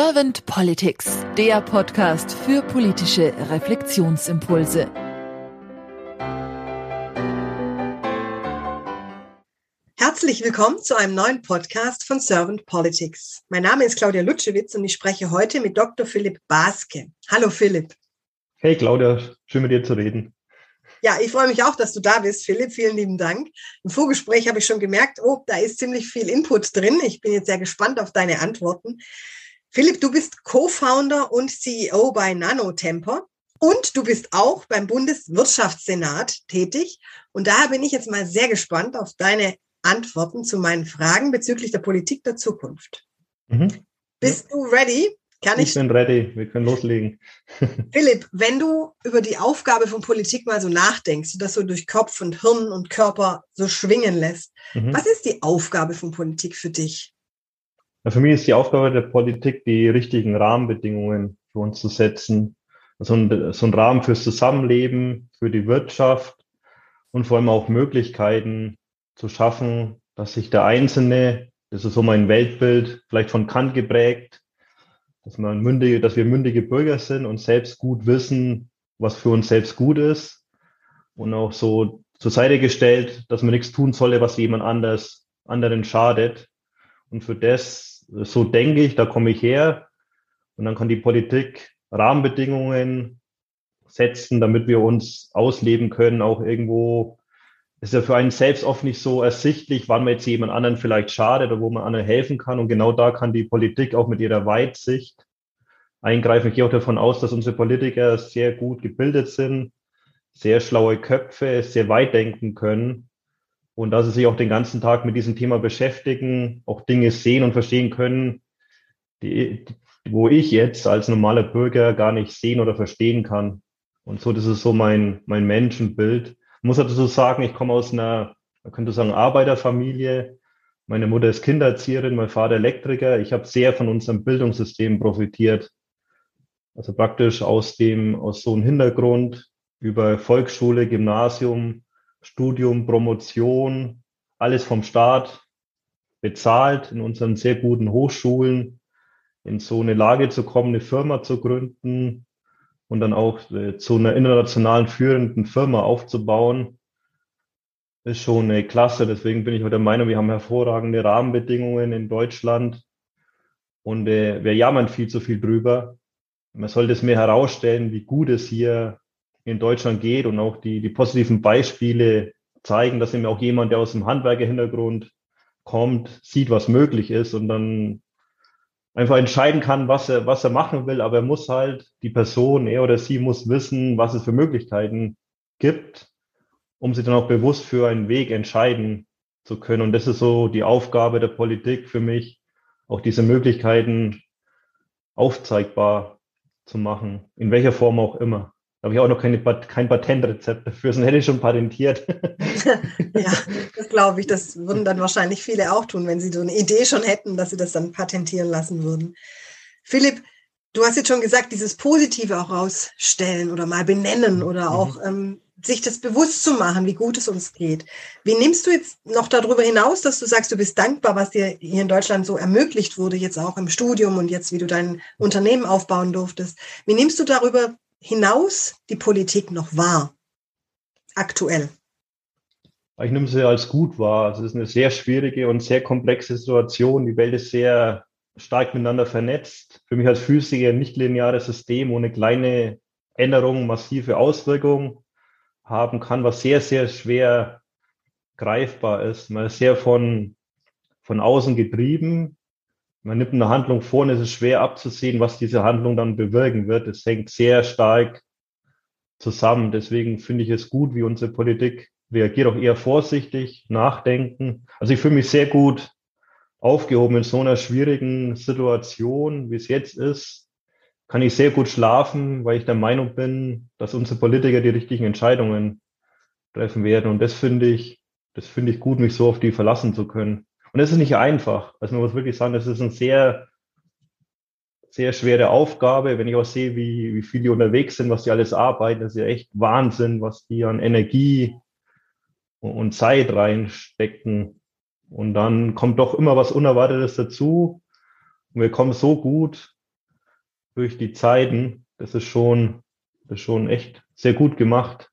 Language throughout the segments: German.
Servant Politics, der Podcast für politische Reflexionsimpulse. Herzlich willkommen zu einem neuen Podcast von Servant Politics. Mein Name ist Claudia Lutschewitz und ich spreche heute mit Dr. Philipp Baske. Hallo Philipp. Hey Claudia, schön mit dir zu reden. Ja, ich freue mich auch, dass du da bist, Philipp. Vielen lieben Dank. Im Vorgespräch habe ich schon gemerkt, oh, da ist ziemlich viel Input drin. Ich bin jetzt sehr gespannt auf deine Antworten. Philipp, du bist Co-Founder und CEO bei Nanotemper und du bist auch beim Bundeswirtschaftssenat tätig. Und daher bin ich jetzt mal sehr gespannt auf deine Antworten zu meinen Fragen bezüglich der Politik der Zukunft. Mhm. Bist ja. du ready? Kann ich, ich bin ready, wir können loslegen. Philipp, wenn du über die Aufgabe von Politik mal so nachdenkst, das so durch Kopf und Hirn und Körper so schwingen lässt, mhm. was ist die Aufgabe von Politik für dich? Für mich ist die Aufgabe der Politik, die richtigen Rahmenbedingungen für uns zu setzen. So ein, so ein Rahmen fürs Zusammenleben, für die Wirtschaft und vor allem auch Möglichkeiten zu schaffen, dass sich der Einzelne, das ist so mein Weltbild, vielleicht von Kant geprägt, dass, man mündige, dass wir mündige Bürger sind und selbst gut wissen, was für uns selbst gut ist und auch so zur Seite gestellt, dass man nichts tun solle, was jemand anders, anderen schadet. Und für das, so denke ich, da komme ich her. Und dann kann die Politik Rahmenbedingungen setzen, damit wir uns ausleben können, auch irgendwo. Ist ja für einen selbst oft nicht so ersichtlich, wann man jetzt jemand anderen vielleicht schadet oder wo man anderen helfen kann. Und genau da kann die Politik auch mit ihrer Weitsicht eingreifen. Ich gehe auch davon aus, dass unsere Politiker sehr gut gebildet sind, sehr schlaue Köpfe, sehr weit denken können und dass sie sich auch den ganzen Tag mit diesem Thema beschäftigen, auch Dinge sehen und verstehen können, die, wo ich jetzt als normaler Bürger gar nicht sehen oder verstehen kann. Und so, das ist so mein, mein Menschenbild. Ich muss dazu sagen, ich komme aus einer, man könnte sagen, Arbeiterfamilie. Meine Mutter ist Kindererzieherin, mein Vater Elektriker. Ich habe sehr von unserem Bildungssystem profitiert. Also praktisch aus dem, aus so einem Hintergrund über Volksschule, Gymnasium, Studium, Promotion, alles vom Staat bezahlt in unseren sehr guten Hochschulen, in so eine Lage zu kommen, eine Firma zu gründen und dann auch äh, zu einer internationalen führenden Firma aufzubauen, ist schon eine Klasse. Deswegen bin ich der Meinung, wir haben hervorragende Rahmenbedingungen in Deutschland und äh, wir jammern viel zu viel drüber. Man sollte es mehr herausstellen, wie gut es hier in Deutschland geht und auch die, die positiven Beispiele zeigen, dass eben auch jemand, der aus dem Handwerkerhintergrund kommt, sieht, was möglich ist und dann einfach entscheiden kann, was er, was er machen will, aber er muss halt, die Person, er oder sie muss wissen, was es für Möglichkeiten gibt, um sich dann auch bewusst für einen Weg entscheiden zu können. Und das ist so die Aufgabe der Politik für mich, auch diese Möglichkeiten aufzeigbar zu machen, in welcher Form auch immer. Da habe ich auch noch keine, kein Patentrezept dafür, sonst hätte ich schon patentiert. ja, das glaube ich. Das würden dann wahrscheinlich viele auch tun, wenn sie so eine Idee schon hätten, dass sie das dann patentieren lassen würden. Philipp, du hast jetzt schon gesagt, dieses Positive auch rausstellen oder mal benennen oder mhm. auch ähm, sich das bewusst zu machen, wie gut es uns geht. Wie nimmst du jetzt noch darüber hinaus, dass du sagst, du bist dankbar, was dir hier in Deutschland so ermöglicht wurde, jetzt auch im Studium und jetzt, wie du dein Unternehmen aufbauen durftest? Wie nimmst du darüber hinaus die Politik noch wahr? Aktuell. Ich nehme sie als gut wahr. Es ist eine sehr schwierige und sehr komplexe Situation. Die Welt ist sehr stark miteinander vernetzt. Für mich als Physiker ein nicht lineares System, wo eine kleine Änderung massive Auswirkungen haben kann, was sehr, sehr schwer greifbar ist. Man ist sehr von, von außen getrieben man nimmt eine Handlung vor und es ist schwer abzusehen, was diese Handlung dann bewirken wird. Es hängt sehr stark zusammen. Deswegen finde ich es gut, wie unsere Politik reagiert, auch eher vorsichtig, nachdenken. Also ich fühle mich sehr gut aufgehoben in so einer schwierigen Situation, wie es jetzt ist. Kann ich sehr gut schlafen, weil ich der Meinung bin, dass unsere Politiker die richtigen Entscheidungen treffen werden. Und das finde ich, das finde ich gut, mich so auf die verlassen zu können. Und das ist nicht einfach. Also man muss wirklich sagen, das ist eine sehr, sehr schwere Aufgabe. Wenn ich auch sehe, wie, wie viele unterwegs sind, was die alles arbeiten, das ist ja echt Wahnsinn, was die an Energie und Zeit reinstecken. Und dann kommt doch immer was Unerwartetes dazu. Und wir kommen so gut durch die Zeiten, das ist schon, das ist schon echt sehr gut gemacht.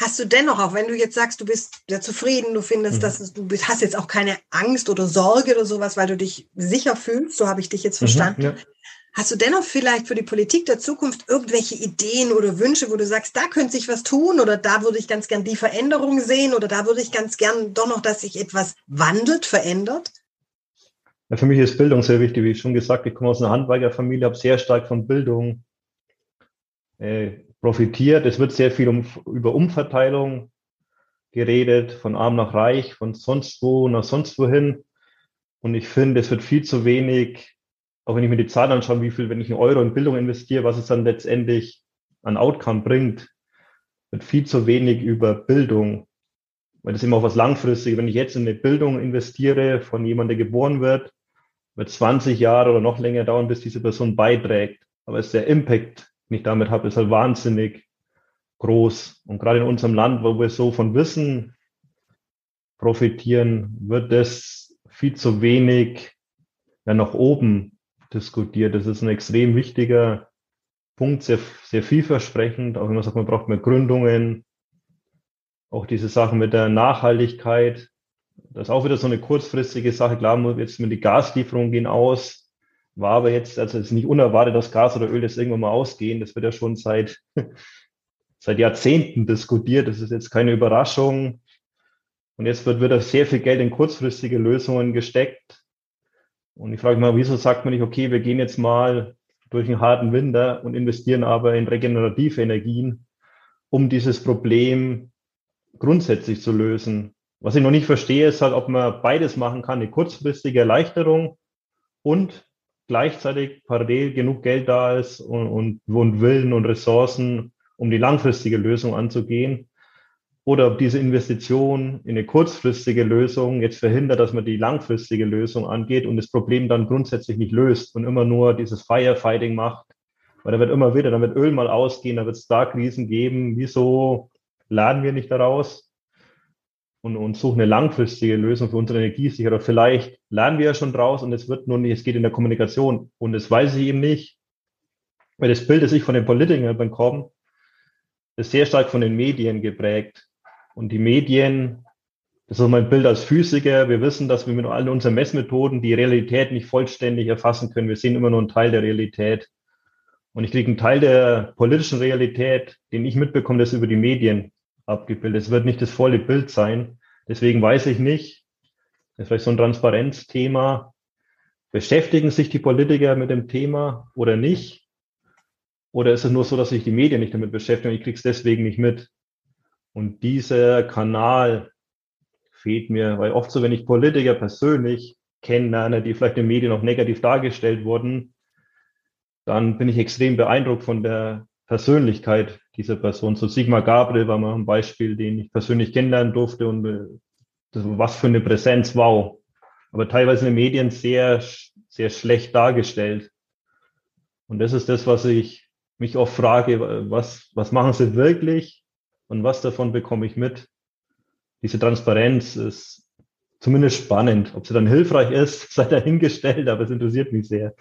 Hast du dennoch, auch wenn du jetzt sagst, du bist sehr zufrieden, du findest, mhm. dass du hast jetzt auch keine Angst oder Sorge oder sowas, weil du dich sicher fühlst, so habe ich dich jetzt mhm, verstanden. Mhm, ja. Hast du dennoch vielleicht für die Politik der Zukunft irgendwelche Ideen oder Wünsche, wo du sagst, da könnte sich was tun oder da würde ich ganz gern die Veränderung sehen oder da würde ich ganz gern doch noch, dass sich etwas wandelt, verändert? Ja, für mich ist Bildung sehr wichtig, wie ich schon gesagt, ich komme aus einer Handwerkerfamilie, habe sehr stark von Bildung äh, profitiert. Es wird sehr viel um, über Umverteilung geredet, von arm nach reich, von sonst wo nach sonst wohin. Und ich finde, es wird viel zu wenig, auch wenn ich mir die Zahlen anschaue, wie viel, wenn ich einen Euro in Bildung investiere, was es dann letztendlich an Outcome bringt, wird viel zu wenig über Bildung, weil das ist immer auch was Langfristiges. Wenn ich jetzt in eine Bildung investiere von jemandem, der geboren wird, wird 20 Jahre oder noch länger dauern, bis diese Person beiträgt. Aber es ist der Impact, den ich damit habe, ist halt wahnsinnig groß. Und gerade in unserem Land, wo wir so von Wissen profitieren, wird das viel zu wenig ja, nach oben diskutiert. Das ist ein extrem wichtiger Punkt, sehr, sehr vielversprechend. Auch wenn man sagt, man braucht mehr Gründungen, auch diese Sachen mit der Nachhaltigkeit. Das ist auch wieder so eine kurzfristige Sache. Klar, jetzt mit die Gaslieferungen gehen aus war aber jetzt, also es ist nicht unerwartet, dass Gas oder Öl jetzt irgendwann mal ausgehen. Das wird ja schon seit, seit Jahrzehnten diskutiert. Das ist jetzt keine Überraschung. Und jetzt wird wieder sehr viel Geld in kurzfristige Lösungen gesteckt. Und ich frage mich mal, wieso sagt man nicht, okay, wir gehen jetzt mal durch einen harten Winter und investieren aber in regenerative Energien, um dieses Problem grundsätzlich zu lösen. Was ich noch nicht verstehe, ist halt, ob man beides machen kann, eine kurzfristige Erleichterung und gleichzeitig parallel genug Geld da ist und, und, und Willen und Ressourcen, um die langfristige Lösung anzugehen. Oder ob diese Investition in eine kurzfristige Lösung jetzt verhindert, dass man die langfristige Lösung angeht und das Problem dann grundsätzlich nicht löst und immer nur dieses Firefighting macht. Weil da wird immer wieder, da wird Öl mal ausgehen, da wird es da Krisen geben. Wieso laden wir nicht daraus? Und, und suchen eine langfristige Lösung für unsere Energiesicherheit. Vielleicht lernen wir ja schon draus und es wird nur nicht, es geht in der Kommunikation und das weiß ich eben nicht, weil das Bild, das ich von den Politikern bekomme, ist sehr stark von den Medien geprägt. Und die Medien, das ist mein Bild als Physiker, wir wissen, dass wir mit all unseren Messmethoden die Realität nicht vollständig erfassen können. Wir sehen immer nur einen Teil der Realität. Und ich kriege einen Teil der politischen Realität, den ich mitbekomme, das über die Medien abgebildet. Es wird nicht das volle Bild sein. Deswegen weiß ich nicht, das ist vielleicht so ein Transparenzthema. Beschäftigen sich die Politiker mit dem Thema oder nicht? Oder ist es nur so, dass sich die Medien nicht damit beschäftigen und ich kriege es deswegen nicht mit? Und dieser Kanal fehlt mir, weil oft so, wenn ich Politiker persönlich kennenlerne, die vielleicht in den Medien auch negativ dargestellt wurden, dann bin ich extrem beeindruckt von der Persönlichkeit dieser Person. So Sigmar Gabriel war mal ein Beispiel, den ich persönlich kennenlernen durfte und äh, das, was für eine Präsenz, wow. Aber teilweise in den Medien sehr, sehr schlecht dargestellt. Und das ist das, was ich mich oft frage, was, was machen sie wirklich und was davon bekomme ich mit? Diese Transparenz ist zumindest spannend. Ob sie dann hilfreich ist, sei dahingestellt, aber es interessiert mich sehr.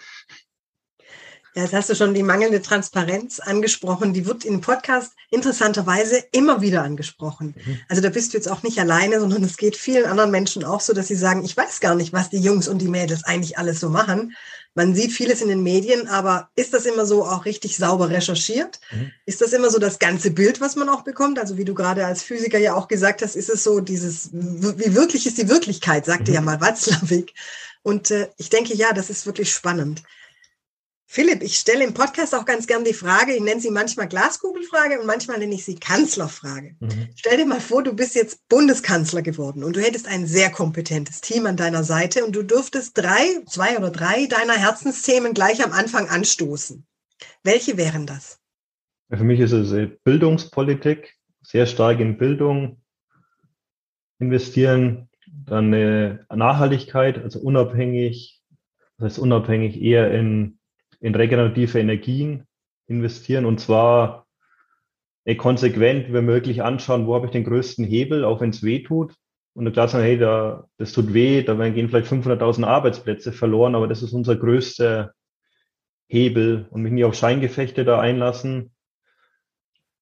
Ja, jetzt hast du schon die mangelnde Transparenz angesprochen. Die wird im Podcast interessanterweise immer wieder angesprochen. Mhm. Also da bist du jetzt auch nicht alleine, sondern es geht vielen anderen Menschen auch so, dass sie sagen, ich weiß gar nicht, was die Jungs und die Mädels eigentlich alles so machen. Man sieht vieles in den Medien, aber ist das immer so auch richtig sauber recherchiert? Mhm. Ist das immer so das ganze Bild, was man auch bekommt? Also wie du gerade als Physiker ja auch gesagt hast, ist es so dieses, wie wirklich ist die Wirklichkeit, sagte mhm. ja mal Watzlawick. Und äh, ich denke, ja, das ist wirklich spannend. Philipp, ich stelle im Podcast auch ganz gern die Frage, ich nenne sie manchmal Glaskugelfrage und manchmal nenne ich sie Kanzlerfrage. Mhm. Stell dir mal vor, du bist jetzt Bundeskanzler geworden und du hättest ein sehr kompetentes Team an deiner Seite und du dürftest drei, zwei oder drei deiner Herzensthemen gleich am Anfang anstoßen. Welche wären das? Für mich ist es Bildungspolitik, sehr stark in Bildung investieren, dann Nachhaltigkeit, also unabhängig, das heißt unabhängig eher in in regenerative Energien investieren und zwar konsequent, wenn möglich, anschauen, wo habe ich den größten Hebel, auch wenn es weh tut. Und klar sagen, hey, da, das tut weh, da gehen vielleicht 500.000 Arbeitsplätze verloren, aber das ist unser größter Hebel und mich nicht auf Scheingefechte da einlassen.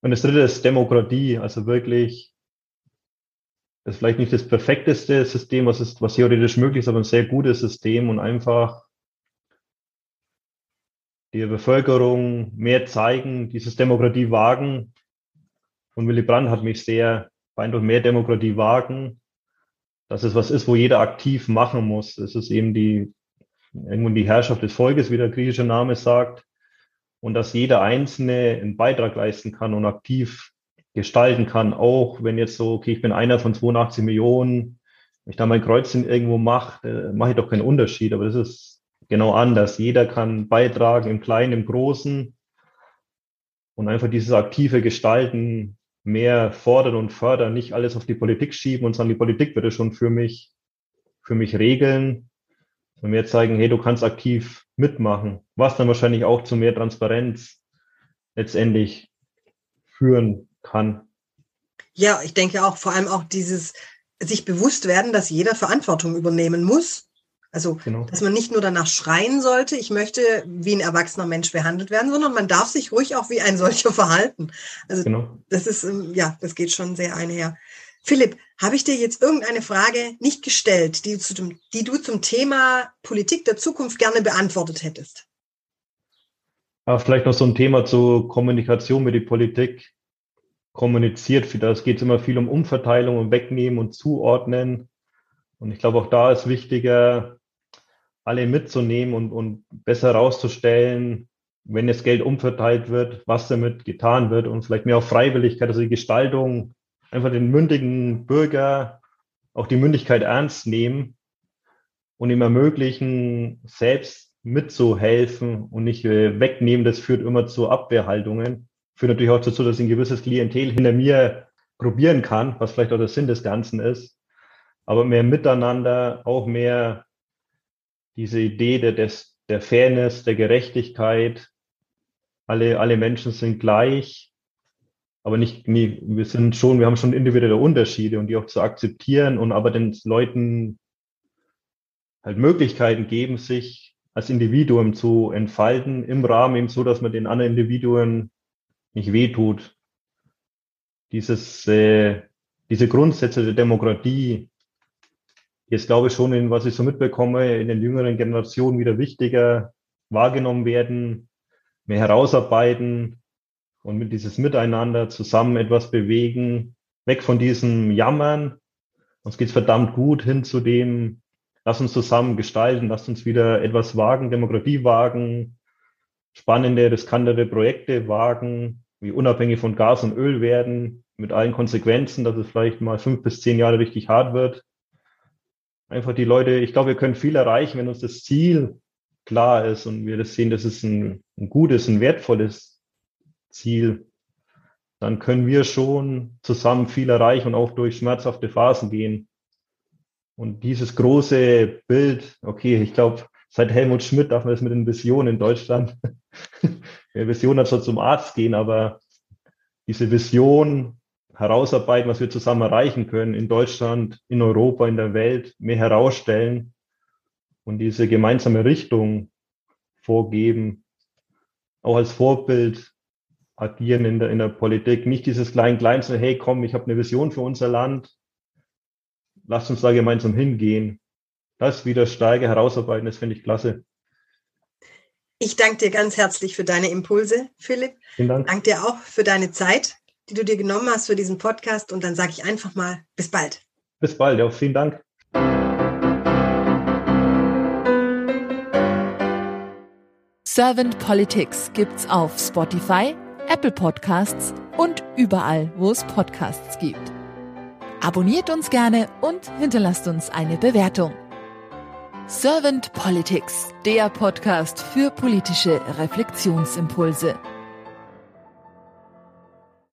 Und das dritte ist Demokratie, also wirklich, das ist vielleicht nicht das perfekteste System, was ist, was theoretisch möglich ist, aber ein sehr gutes System und einfach der Bevölkerung mehr zeigen, dieses Demokratie wagen. Und Willy Brandt hat mich sehr beeindruckt, mehr Demokratie wagen, dass es was ist, wo jeder aktiv machen muss. Es ist eben die, irgendwo die Herrschaft des Volkes, wie der griechische Name sagt. Und dass jeder Einzelne einen Beitrag leisten kann und aktiv gestalten kann, auch wenn jetzt so, okay, ich bin einer von 82 Millionen, wenn ich da mein Kreuzchen irgendwo mache, äh, mache ich doch keinen Unterschied, aber das ist genau anders. Jeder kann beitragen im Kleinen, im Großen und einfach dieses aktive Gestalten mehr fordern und fördern, nicht alles auf die Politik schieben und sagen, die Politik würde schon für mich, für mich regeln, und mehr zeigen, hey, du kannst aktiv mitmachen, was dann wahrscheinlich auch zu mehr Transparenz letztendlich führen kann. Ja, ich denke auch vor allem auch dieses sich bewusst werden, dass jeder Verantwortung übernehmen muss. Also, genau. dass man nicht nur danach schreien sollte, ich möchte wie ein erwachsener Mensch behandelt werden, sondern man darf sich ruhig auch wie ein solcher verhalten. Also, genau. das ist, ähm, ja, das geht schon sehr einher. Philipp, habe ich dir jetzt irgendeine Frage nicht gestellt, die, dem, die, du zum Thema Politik der Zukunft gerne beantwortet hättest? Ja, vielleicht noch so ein Thema zur Kommunikation mit der Politik. Kommuniziert, das geht es immer viel um Umverteilung und Wegnehmen und Zuordnen. Und ich glaube, auch da ist wichtiger, alle mitzunehmen und, und besser herauszustellen, wenn das Geld umverteilt wird, was damit getan wird und vielleicht mehr auf Freiwilligkeit, also die Gestaltung einfach den mündigen Bürger auch die Mündigkeit ernst nehmen und ihm ermöglichen, selbst mitzuhelfen und nicht äh, wegnehmen. Das führt immer zu Abwehrhaltungen. Führt natürlich auch dazu, dass ein gewisses Klientel hinter mir probieren kann, was vielleicht auch der Sinn des Ganzen ist. Aber mehr Miteinander, auch mehr diese Idee der, des, der Fairness, der Gerechtigkeit. Alle, alle Menschen sind gleich aber nicht, nee, wir sind schon, wir haben schon individuelle Unterschiede und die auch zu akzeptieren und aber den Leuten halt Möglichkeiten geben, sich als Individuum zu entfalten, im Rahmen eben so, dass man den anderen Individuen nicht wehtut. Dieses, äh, diese Grundsätze der Demokratie, jetzt glaube ich schon, in was ich so mitbekomme, in den jüngeren Generationen wieder wichtiger wahrgenommen werden, mehr herausarbeiten, und mit dieses Miteinander zusammen etwas bewegen, weg von diesem Jammern. Uns geht's verdammt gut hin zu dem, lass uns zusammen gestalten, lass uns wieder etwas wagen, Demokratie wagen, spannende, riskantere Projekte wagen, wie unabhängig von Gas und Öl werden, mit allen Konsequenzen, dass es vielleicht mal fünf bis zehn Jahre richtig hart wird. Einfach die Leute, ich glaube, wir können viel erreichen, wenn uns das Ziel klar ist und wir das sehen, dass es ein, ein gutes, ein wertvolles Ziel, dann können wir schon zusammen viel erreichen und auch durch schmerzhafte Phasen gehen. Und dieses große Bild, okay, ich glaube, seit Helmut Schmidt darf man das mit den Visionen in Deutschland. Wer Vision hat, soll zum Arzt gehen, aber diese Vision herausarbeiten, was wir zusammen erreichen können, in Deutschland, in Europa, in der Welt, mehr herausstellen und diese gemeinsame Richtung vorgeben, auch als Vorbild agieren in der, in der Politik. Nicht dieses Klein-Klein, so, hey, komm, ich habe eine Vision für unser Land. Lasst uns da gemeinsam hingehen. Das wieder steige, herausarbeiten, das finde ich klasse. Ich danke dir ganz herzlich für deine Impulse, Philipp. Vielen Dank. Danke dir auch für deine Zeit, die du dir genommen hast für diesen Podcast. Und dann sage ich einfach mal, bis bald. Bis bald, ja, vielen Dank. Servant Politics gibt's auf Spotify, Apple Podcasts und überall, wo es Podcasts gibt. Abonniert uns gerne und hinterlasst uns eine Bewertung. Servant Politics, der Podcast für politische Reflexionsimpulse.